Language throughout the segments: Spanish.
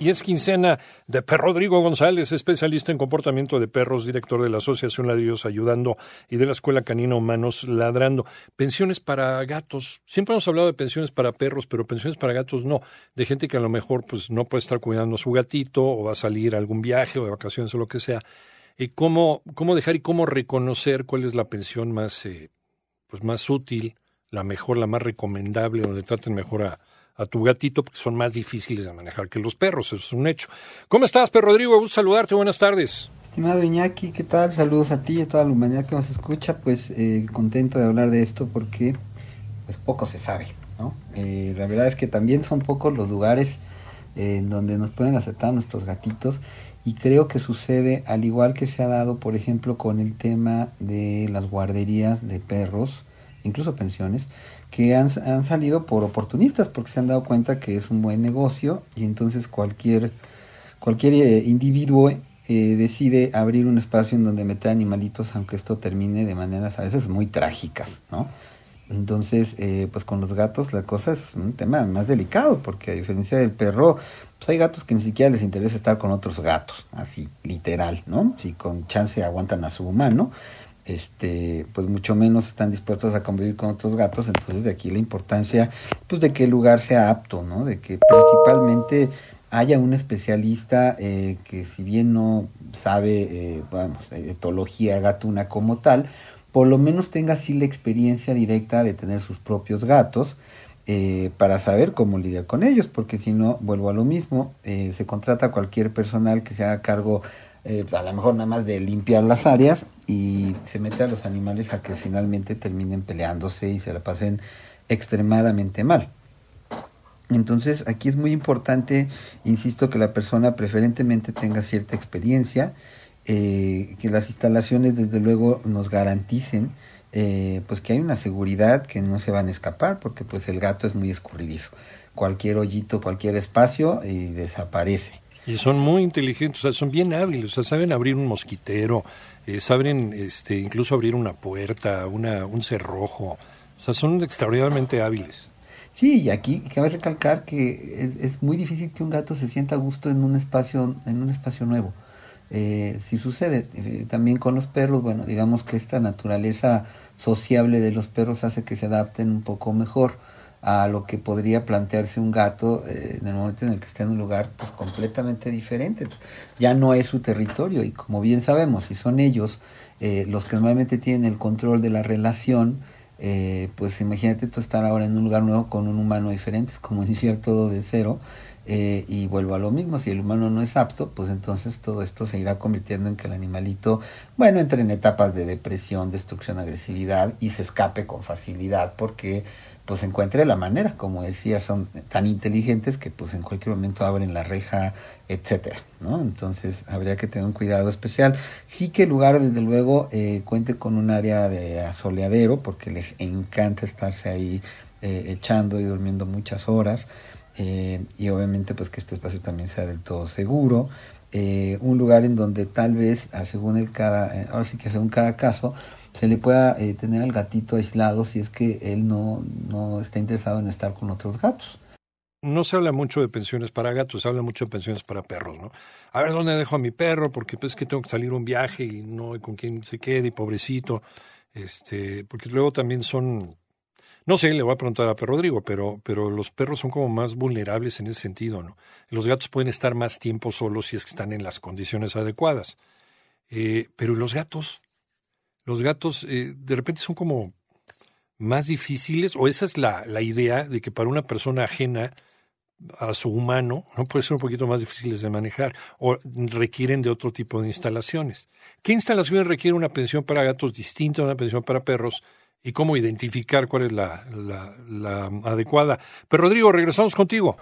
Y es quincena de Per Rodrigo González, especialista en comportamiento de perros, director de la Asociación Ladrillos Ayudando y de la Escuela Canina Humanos Ladrando. Pensiones para gatos. Siempre hemos hablado de pensiones para perros, pero pensiones para gatos no. De gente que a lo mejor pues, no puede estar cuidando a su gatito o va a salir a algún viaje o de vacaciones o lo que sea. Y cómo, cómo dejar y cómo reconocer cuál es la pensión más, eh, pues más útil, la mejor, la más recomendable, donde traten mejor a a tu gatito porque son más difíciles de manejar que los perros, eso es un hecho. ¿Cómo estás, Perro Rodrigo? Gusto saludarte, buenas tardes. Estimado Iñaki, ¿qué tal? Saludos a ti y a toda la humanidad que nos escucha. Pues eh, contento de hablar de esto porque pues poco se sabe, ¿no? Eh, la verdad es que también son pocos los lugares eh, en donde nos pueden aceptar nuestros gatitos y creo que sucede al igual que se ha dado, por ejemplo, con el tema de las guarderías de perros, incluso pensiones, que han, han, salido por oportunistas porque se han dado cuenta que es un buen negocio y entonces cualquier, cualquier eh, individuo eh, decide abrir un espacio en donde meter animalitos aunque esto termine de maneras a veces muy trágicas, ¿no? Entonces, eh, pues con los gatos la cosa es un tema más delicado porque a diferencia del perro, pues hay gatos que ni siquiera les interesa estar con otros gatos, así, literal, ¿no? Si con chance aguantan a su humano este, pues mucho menos están dispuestos a convivir con otros gatos, entonces de aquí la importancia, pues de que el lugar sea apto, ¿no? De que principalmente haya un especialista eh, que si bien no sabe, eh, vamos, etología gatuna como tal, por lo menos tenga así la experiencia directa de tener sus propios gatos, eh, para saber cómo lidiar con ellos, porque si no, vuelvo a lo mismo, eh, se contrata a cualquier personal que se haga cargo eh, a lo mejor nada más de limpiar las áreas y se mete a los animales a que finalmente terminen peleándose y se la pasen extremadamente mal. Entonces aquí es muy importante, insisto, que la persona preferentemente tenga cierta experiencia, eh, que las instalaciones desde luego nos garanticen eh, pues que hay una seguridad que no se van a escapar porque pues el gato es muy escurridizo. Cualquier hoyito, cualquier espacio y desaparece. Y son muy inteligentes, o sea, son bien hábiles, o sea, saben abrir un mosquitero, eh, saben este, incluso abrir una puerta, una, un cerrojo, o sea, son extraordinariamente hábiles. Sí, y aquí cabe recalcar que es, es, muy difícil que un gato se sienta a gusto en un espacio, en un espacio nuevo. Eh, si sucede eh, también con los perros, bueno, digamos que esta naturaleza sociable de los perros hace que se adapten un poco mejor a lo que podría plantearse un gato eh, en el momento en el que está en un lugar pues, completamente diferente. Ya no es su territorio y como bien sabemos, si son ellos eh, los que normalmente tienen el control de la relación, eh, pues imagínate tú estar ahora en un lugar nuevo con un humano diferente, es como iniciar todo de cero. Eh, y vuelvo a lo mismo, si el humano no es apto, pues entonces todo esto se irá convirtiendo en que el animalito, bueno, entre en etapas de depresión, destrucción, agresividad y se escape con facilidad porque pues encuentre la manera, como decía, son tan inteligentes que pues en cualquier momento abren la reja, etcétera, ¿no? Entonces habría que tener un cuidado especial. Sí que el lugar, desde luego, eh, cuente con un área de asoleadero, porque les encanta estarse ahí eh, echando y durmiendo muchas horas, eh, y obviamente pues que este espacio también sea del todo seguro. Eh, un lugar en donde tal vez, según el cada, eh, ahora sí que según cada caso, se le pueda eh, tener al gatito aislado si es que él no, no está interesado en estar con otros gatos. No se habla mucho de pensiones para gatos, se habla mucho de pensiones para perros, ¿no? A ver, ¿dónde dejo a mi perro? Porque pues que tengo que salir un viaje y no hay con quién se quede, y pobrecito. Este, porque luego también son, no sé, le voy a preguntar a Perro Rodrigo, pero, pero los perros son como más vulnerables en ese sentido, ¿no? Los gatos pueden estar más tiempo solos si es que están en las condiciones adecuadas. Eh, pero los gatos, los gatos eh, de repente son como más difíciles, o esa es la, idea de que para una persona ajena a su humano, no puede ser un poquito más difíciles de manejar o requieren de otro tipo de instalaciones. ¿Qué instalaciones requiere una pensión para gatos distinta a una pensión para perros? Y cómo identificar cuál es la, la adecuada. Pero Rodrigo, regresamos contigo.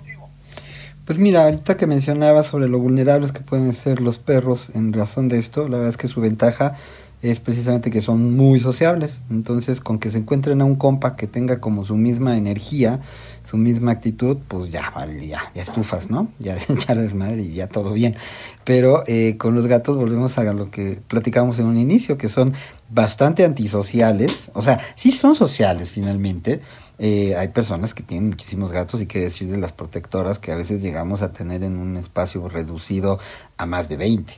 Pues mira, ahorita que mencionaba sobre lo vulnerables que pueden ser los perros en razón de esto, la verdad es que su ventaja es precisamente que son muy sociables. Entonces, con que se encuentren a un compa que tenga como su misma energía, su misma actitud, pues ya, ya, ya estufas, ¿no? Ya echar desmadre y ya todo bien. Pero eh, con los gatos volvemos a lo que platicamos en un inicio, que son bastante antisociales. O sea, sí son sociales finalmente. Eh, hay personas que tienen muchísimos gatos y que decir de las protectoras que a veces llegamos a tener en un espacio reducido a más de 20.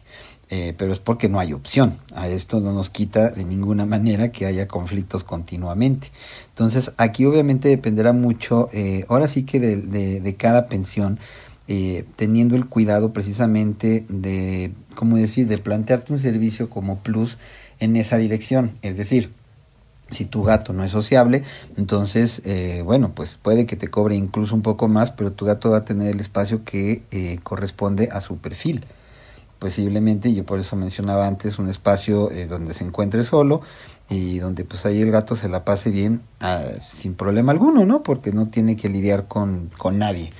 Eh, pero es porque no hay opción. A esto no nos quita de ninguna manera que haya conflictos continuamente. Entonces, aquí obviamente dependerá mucho, eh, ahora sí que de, cada pensión, eh, teniendo el cuidado precisamente de, ¿cómo decir?, de plantearte un servicio como plus en esa dirección. Es decir, si tu gato no es sociable, entonces, bueno, pues puede que te cobre incluso un poco más, pero tu gato va a tener el espacio que corresponde a su perfil posiblemente, yo por eso mencionaba antes, un espacio eh, donde se encuentre solo y donde pues ahí el gato se la pase bien ah, sin problema alguno, ¿no? Porque no tiene que lidiar con, con nadie.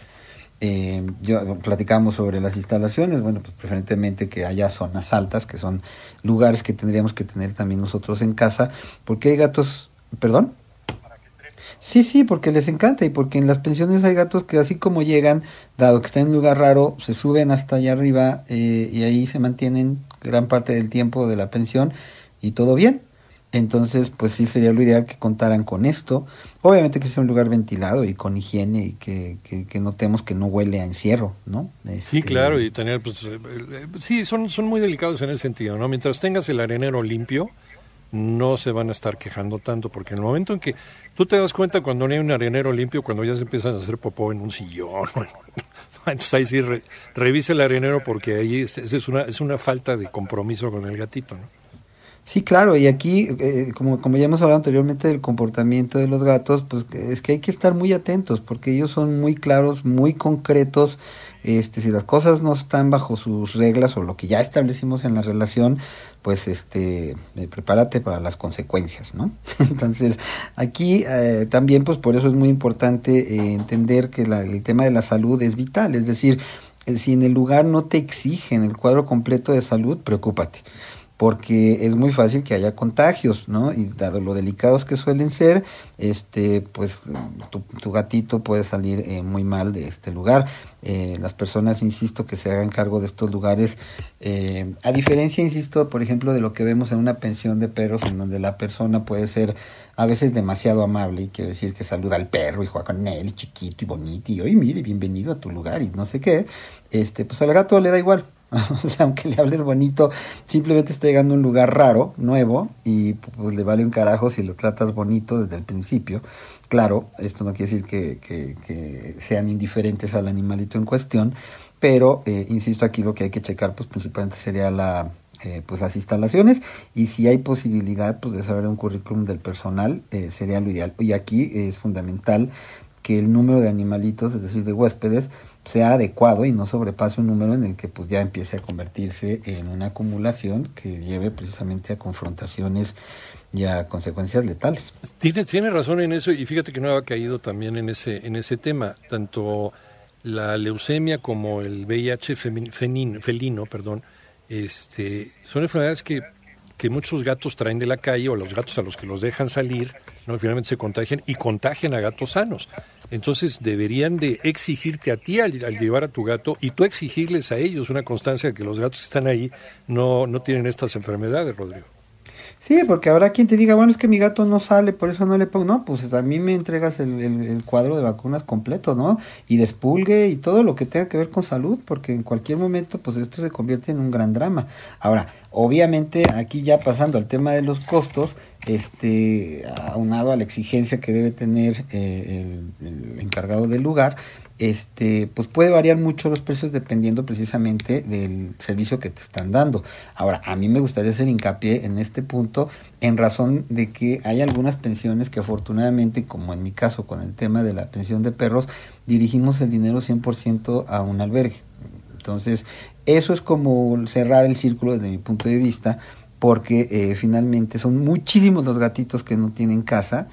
Eh, yo platicamos sobre las instalaciones, bueno, pues preferentemente que haya zonas altas, que son lugares que tendríamos que tener también nosotros en casa, porque hay gatos, perdón. Sí, sí, porque les encanta y porque en las pensiones hay gatos que así como llegan, dado que están en un lugar raro, se suben hasta allá arriba eh, y ahí se mantienen gran parte del tiempo de la pensión y todo bien. Entonces, pues sí sería lo ideal que contaran con esto. Obviamente que sea un lugar ventilado y con higiene y que, que, notemos que no huele a encierro, ¿no? sí, este, claro, y tener, pues, eh, eh, sí, son, son muy delicados en ese sentido, ¿no? Mientras tengas el arenero limpio, no se van a estar quejando tanto, porque en el momento en que tú te das cuenta cuando no hay un arenero limpio, cuando ya se empiezan a hacer popó en un sillón, entonces ahí sí revise el arenero porque ahí es, una, es una falta de compromiso con el gatito, ¿no? Sí, claro, y aquí, eh, como, como ya hemos hablado anteriormente del comportamiento de los gatos, pues es que hay que estar muy atentos, porque ellos son muy claros, muy concretos, este, si las cosas no están bajo sus reglas o lo que ya establecimos en la relación, pues este, eh, prepárate para las consecuencias, ¿no? Entonces, aquí eh, también, pues por eso es muy importante eh, entender que el tema de la salud es vital, es decir, si en el lugar no te exigen el cuadro completo de salud, preocúpate porque es muy fácil que haya contagios, ¿no? Y dado lo delicados que suelen ser, este, pues tu, gatito puede salir eh, muy mal de este lugar. Eh, las personas, insisto, que se hagan cargo de estos lugares, eh, a diferencia, insisto, por ejemplo, de lo que vemos en una pensión de perros, en donde la persona puede ser a veces demasiado amable y quiere decir que saluda al perro y juega con él, y chiquito y bonito, y oye, mire, bienvenido a tu lugar y no sé qué, este, pues al gato le da igual, o sea, aunque le hables bonito, simplemente está llegando a un lugar raro, nuevo, y pues le vale un carajo si lo tratas bonito desde el principio. Claro, esto no quiere decir que, que, sean indiferentes al animalito en cuestión, pero eh, insisto aquí lo que hay que checar pues principalmente sería la eh, pues las instalaciones y si hay posibilidad pues de saber un currículum del personal eh, sería lo ideal y aquí es fundamental que el número de animalitos es decir de huéspedes sea adecuado y no sobrepase un número en el que pues ya empiece a convertirse en una acumulación que lleve precisamente a confrontaciones y a consecuencias letales. Tienes, tiene razón en eso y fíjate que no había caído también en ese, en ese tema, tanto la leucemia como el VIH felino, perdón, este, son enfermedades que, que muchos gatos traen de la calle o los gatos a los que los dejan salir, no finalmente se contagian y contagian a gatos sanos. Entonces deberían de exigirte a ti al, llevar a tu gato y tú exigirles a ellos una constancia de que los gatos que están ahí no, no tienen estas enfermedades, Rodrigo. Sí, porque habrá quien te diga, bueno, es que mi gato no sale, por eso no le pongo. No, pues a mí me entregas el, cuadro de vacunas completo, ¿no? Y despulgue y todo lo que tenga que ver con salud, porque en cualquier momento, pues esto se convierte en un gran drama. Ahora, obviamente, aquí ya pasando al tema de los costos, este, aunado a la exigencia que debe tener eh, el, encargado del lugar, este, pues puede variar mucho los precios dependiendo precisamente del servicio que te están dando. Ahora, a mí me gustaría hacer hincapié en este punto en razón de que hay algunas pensiones que afortunadamente, como en mi caso con el tema de la pensión de perros, dirigimos el dinero 100% a un albergue. Entonces, eso es como cerrar el círculo desde mi punto de vista, porque eh, finalmente son muchísimos los gatitos que no tienen casa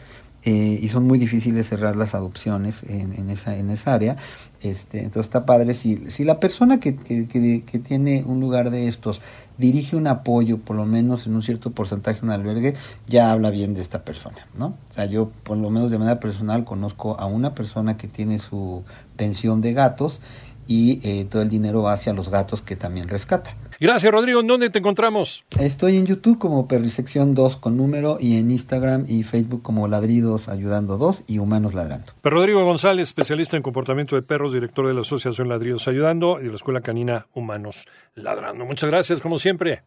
eh, y son muy difíciles cerrar las adopciones en, esa, en área. Este, entonces está padre si, si la persona que, que, tiene un lugar de estos dirige un apoyo, por lo menos en un cierto porcentaje en un albergue, ya habla bien de esta persona, ¿no? O sea, yo por lo menos de manera personal conozco a una persona que tiene su pensión de gatos y eh, todo el dinero va hacia los gatos que también rescata. Gracias, Rodrigo. ¿En dónde te encontramos? Estoy en YouTube como Perrisección 2 con número y en Instagram y Facebook como Ladridos Ayudando 2 y Humanos Ladrando. Pero Rodrigo González, especialista en comportamiento de perros, director de la Asociación Ladridos Ayudando y de la Escuela Canina Humanos Ladrando. Muchas gracias, como siempre.